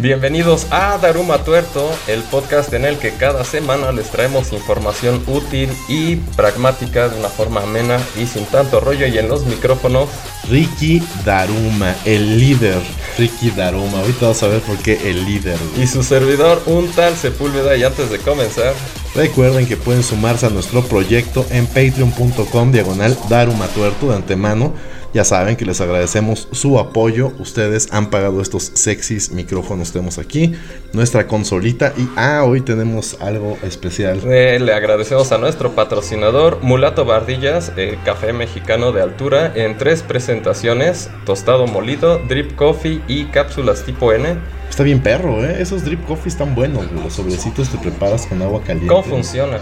Bienvenidos a Daruma Tuerto, el podcast en el que cada semana les traemos información útil y pragmática de una forma amena y sin tanto rollo. Y en los micrófonos, Ricky Daruma, el líder. Ricky Daruma, ahorita vamos a ver por qué el líder. Y su servidor, un tal Sepúlveda. Y antes de comenzar, recuerden que pueden sumarse a nuestro proyecto en patreon.com diagonal Daruma Tuerto de antemano ya saben que les agradecemos su apoyo. Ustedes han pagado estos sexys micrófonos que tenemos aquí. Nuestra consolita. Y ah, hoy tenemos algo especial. Eh, le agradecemos a nuestro patrocinador Mulato Bardillas, el café mexicano de altura, en tres presentaciones: tostado molido, drip coffee y cápsulas tipo N. Está bien perro, ¿eh? Esos drip coffee están buenos, Los sobrecitos te preparas con agua caliente. ¿Cómo funciona?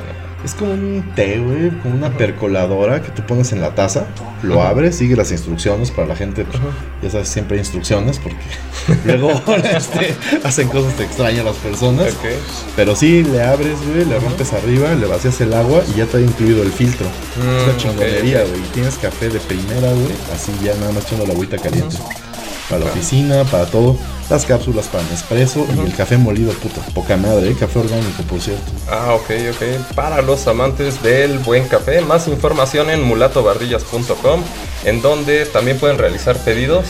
Es como un té, güey, como una percoladora que tú pones en la taza, lo abres, sigue las instrucciones para la gente. Pues, ya sabes, siempre hay instrucciones porque luego este, hacen cosas extrañas las personas. Pero sí, le abres, güey, le rompes arriba, le vacías el agua y ya te ha incluido el filtro. es una mm, chingonería, güey. Y tienes café de primera, güey, así ya nada más echando la agüita caliente para la oficina, para todo. Las cápsulas para Nespresso y el café molido, puta, poca madre, ¿eh? café orgánico, por cierto. Ah, ok, ok. Para los amantes del buen café, más información en mulatobardillas.com, en donde también pueden realizar pedidos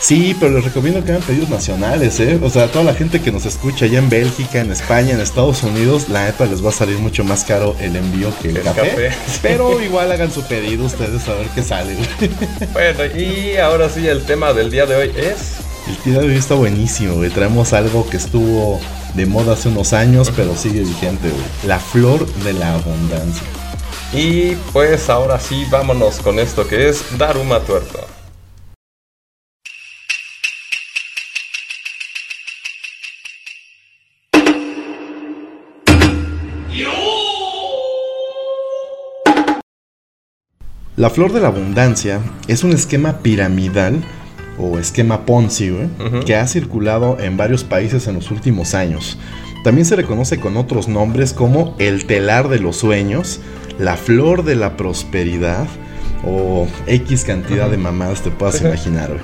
Sí, pero les recomiendo que hagan pedidos nacionales, ¿eh? O sea, toda la gente que nos escucha allá en Bélgica, en España, en Estados Unidos, la neta les va a salir mucho más caro el envío que el, café. Pero igual hagan su pedido ustedes a ver qué sale. Bueno, y ahora sí, el tema del día de hoy es... El día de hoy está buenísimo, güey. Traemos algo que estuvo de moda hace unos años, pero sigue vigente, güey. La flor de la abundancia. Y pues ahora sí, vámonos con esto que es Daruma Tuerto. La flor de la abundancia es un esquema piramidal o esquema Ponzi que ha circulado en varios países en los últimos años. También se reconoce con otros nombres como el telar de los sueños, la flor de la prosperidad o X cantidad de mamadas te puedas imaginar.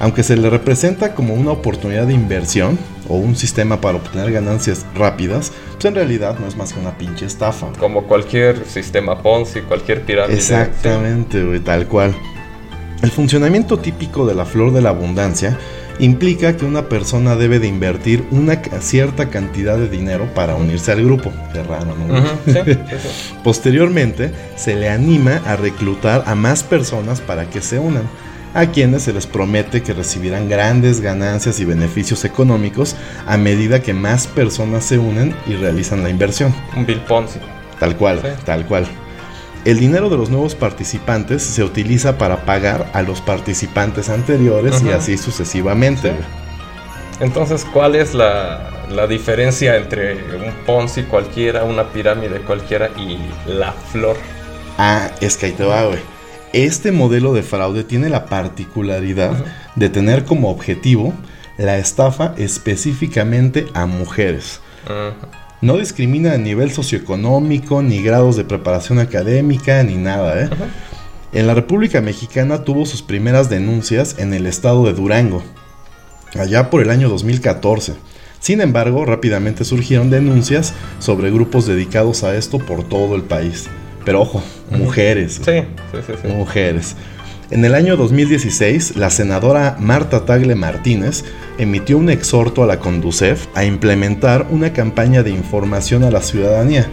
Aunque se le representa como una oportunidad de inversión o un sistema para obtener ganancias rápidas, pues en realidad no es más que una pinche estafa. Como cualquier sistema Ponzi, cualquier pirámide. Exactamente, güey, tal cual. El funcionamiento típico de la flor de la abundancia implica que una persona debe de invertir una cierta cantidad de dinero para unirse al grupo. Qué raro, ¿no? Posteriormente, se le anima a reclutar a más personas para que se unan a quienes se les promete que recibirán grandes ganancias y beneficios económicos a medida que más personas se unen y realizan la inversión. Un Bill Ponzi. Tal cual, tal cual. El dinero de los nuevos participantes se utiliza para pagar a los participantes anteriores y así sucesivamente. Entonces, ¿cuál es la, la, diferencia entre un Ponzi cualquiera, una pirámide cualquiera y la flor? Ah, es que ahí te va, güey. Este modelo de fraude tiene la particularidad de tener como objetivo la estafa específicamente a mujeres. No discrimina a nivel socioeconómico, ni grados de preparación académica, ni nada. ¿eh? En la República Mexicana tuvo sus primeras denuncias en el estado de Durango, allá por el año 2014. Sin embargo, rápidamente surgieron denuncias sobre grupos dedicados a esto por todo el país. Pero ojo, mujeres. Sí, sí, sí, Mujeres. En el año 2016, la senadora Marta Tagle Martínez emitió un exhorto a la Conducef a implementar una campaña de información a la ciudadanía.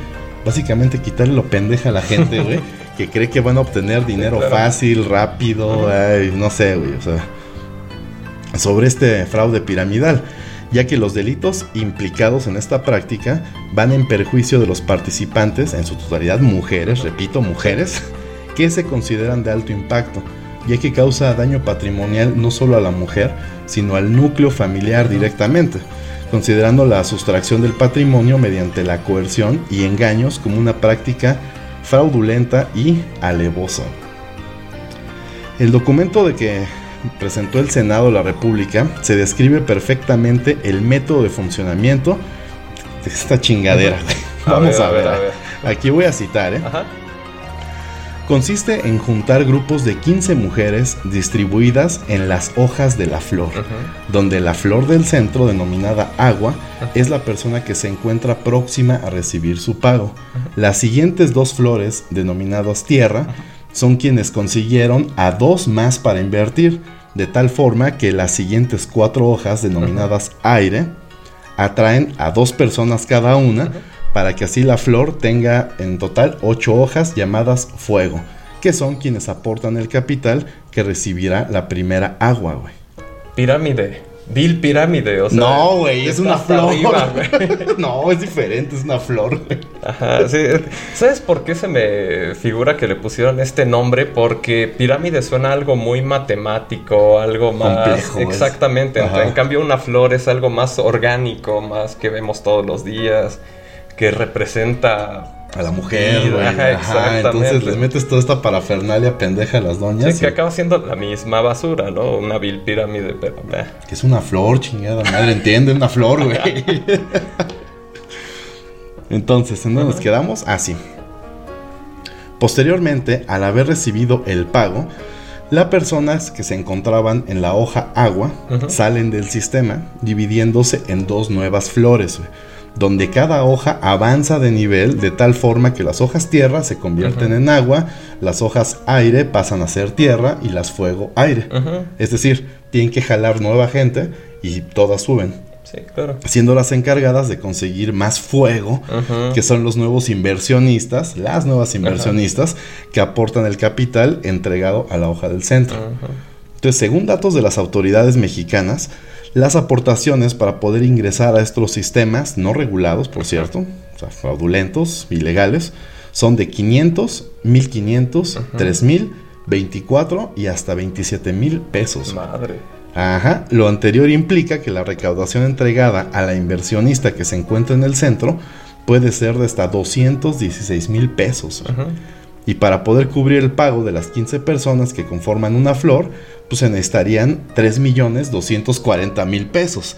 Básicamente quitarle lo pendeja a la gente, güey, que cree que van a obtener dinero fácil, rápido, no sé, güey, o sea, sobre este fraude piramidal ya que los delitos implicados en esta práctica van en perjuicio de los participantes, en su totalidad mujeres, repito, mujeres, que se consideran de alto impacto, ya que causa daño patrimonial no solo a la mujer, sino al núcleo familiar directamente, considerando la sustracción del patrimonio mediante la coerción y engaños como una práctica fraudulenta y alevosa. El documento de que presentó el Senado de la República, se describe perfectamente el método de funcionamiento de esta chingadera. Vamos a, ver, Aquí voy a citar, ¿eh? Consiste en juntar grupos de 15 mujeres distribuidas en las hojas de la flor, donde la flor del centro, denominada agua, es la persona que se encuentra próxima a recibir su pago. Las siguientes dos flores, denominadas tierra, son quienes consiguieron a dos más para invertir, de tal forma que las siguientes cuatro hojas, denominadas aire, atraen a dos personas cada una, para que así la flor tenga en total ocho hojas llamadas fuego, que son quienes aportan el capital que recibirá la primera agua, güey. Pirámide. Bill Pirámide, o sea. No, güey, es una flor. no, es diferente, es una flor. Ajá, sí. ¿Sabes por qué se me figura que le pusieron este nombre? Porque pirámide suena algo muy matemático, algo más. Complejo, exactamente. En cambio, una flor es algo más orgánico, más que vemos todos los días que representa a la mujer, Ajá, entonces les metes toda esta parafernalia pendeja a las doñas. Sí, que acaba siendo la misma basura, ¿no? Una vil pirámide, pero... Que es una flor, chingada madre, entiende, una flor, güey. entonces, ¿en dónde nos quedamos? Ah, sí. Posteriormente, al haber recibido el pago, las personas que se encontraban en la hoja agua salen del sistema, dividiéndose en dos nuevas flores, güey donde cada hoja avanza de nivel de tal forma que las hojas tierra se convierten en agua, las hojas aire pasan a ser tierra y las fuego aire. Es decir, tienen que jalar nueva gente y todas suben. Sí, claro. Siendo las encargadas de conseguir más fuego, que son los nuevos inversionistas, las nuevas inversionistas que aportan el capital entregado a la hoja del centro. Entonces, según datos de las autoridades mexicanas, las aportaciones para poder ingresar a estos sistemas, no regulados, por cierto, o sea, fraudulentos, ilegales, son de 500, 1500, 3000, 24 y hasta 27 mil pesos. Madre. Ajá, lo anterior implica que la recaudación entregada a la inversionista que se encuentra en el centro puede ser de hasta 216 mil pesos. Y para poder cubrir el pago de las 15 personas que conforman una flor, pues se necesitarían 3 millones 240 mil pesos.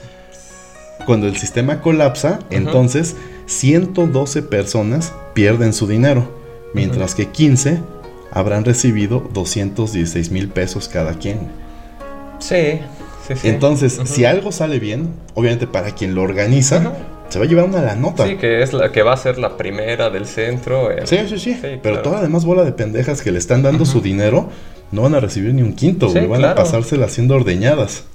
Cuando el sistema colapsa, entonces 112 personas pierden su dinero, mientras que 15 habrán recibido 216 mil pesos cada quien. Sí, sí, sí. Entonces, si algo sale bien, obviamente para quien lo organiza, se va a llevar una la nota. Sí, que es la que va a ser la primera del centro. Sí, sí, sí, Pero toda además bola de pendejas que le están dando su dinero no van a recibir ni un quinto, Van a pasársela haciendo ordeñadas.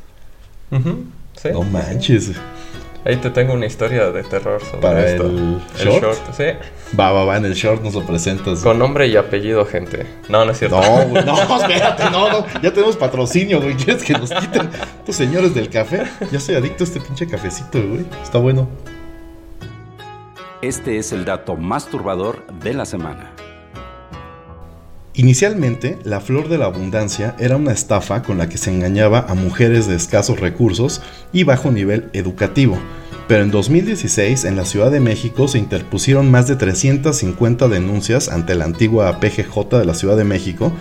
no manches. Ahí te tengo una historia de terror sobre Para esto. El, short? sí. Va, va, va, en el short nos lo presentas. Con nombre y apellido, gente. No, no es cierto. No, no, espérate, no, no. Ya tenemos patrocinio, güey. ¿Quieres que nos quiten estos señores del café? Ya soy adicto a este pinche cafecito, güey. Está bueno. Este es el dato más turbador de la semana. Inicialmente, la flor de la abundancia era una estafa con la que se engañaba a mujeres de escasos recursos y bajo nivel educativo, pero en 2016 en la Ciudad de México se interpusieron más de 350 denuncias ante la antigua PGJ de la Ciudad de México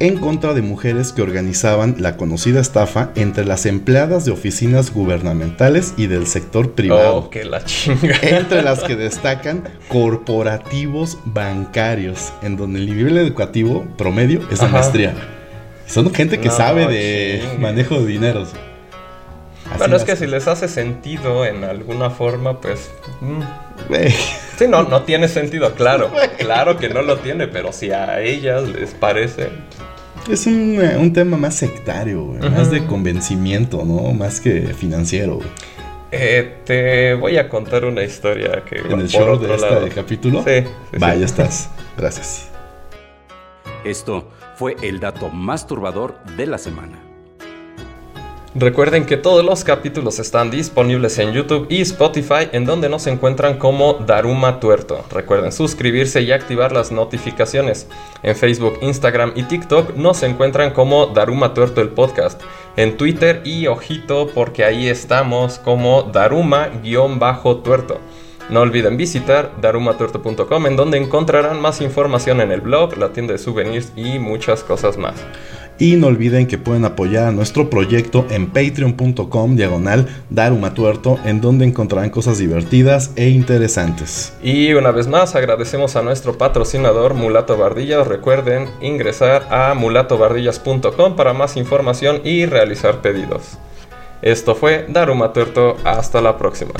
en contra de mujeres que organizaban la conocida estafa entre las empleadas de oficinas gubernamentales y del sector privado. Oh, que la chinga. Entre las que destacan corporativos bancarios, en donde el nivel educativo promedio es la maestría. Son gente que sabe de manejo de dineros. bueno, es que si les hace sentido en alguna forma, pues... Mm. Sí, no, no tiene sentido, claro. Claro que no lo tiene, pero si a ellas les parece... Es un, eh, tema más sectario, más de convencimiento, ¿no? Más que financiero. Eh, te voy a contar una historia que... ¿En el show de este capítulo? Sí. Vaya, estás. Gracias. Esto fue el dato más turbador de la semana. Recuerden que todos los capítulos están disponibles en YouTube y Spotify, en donde nos encuentran como Daruma Tuerto. Recuerden suscribirse y activar las notificaciones. En Facebook, Instagram y TikTok nos encuentran como Daruma Tuerto el podcast. En Twitter y ojito porque ahí estamos como Daruma-tuerto. No olviden visitar darumatuerto.com en donde encontrarán más información en el blog, la tienda de souvenirs y muchas cosas más. Y no olviden que pueden apoyar a nuestro proyecto en patreon.com diagonal darumatuerto, en donde encontrarán cosas divertidas e interesantes. Y una vez más agradecemos a nuestro patrocinador Mulato Bardillas. Recuerden ingresar a mulatobardillas.com para más información y realizar pedidos. Esto fue Daruma Tuerto. Hasta la próxima.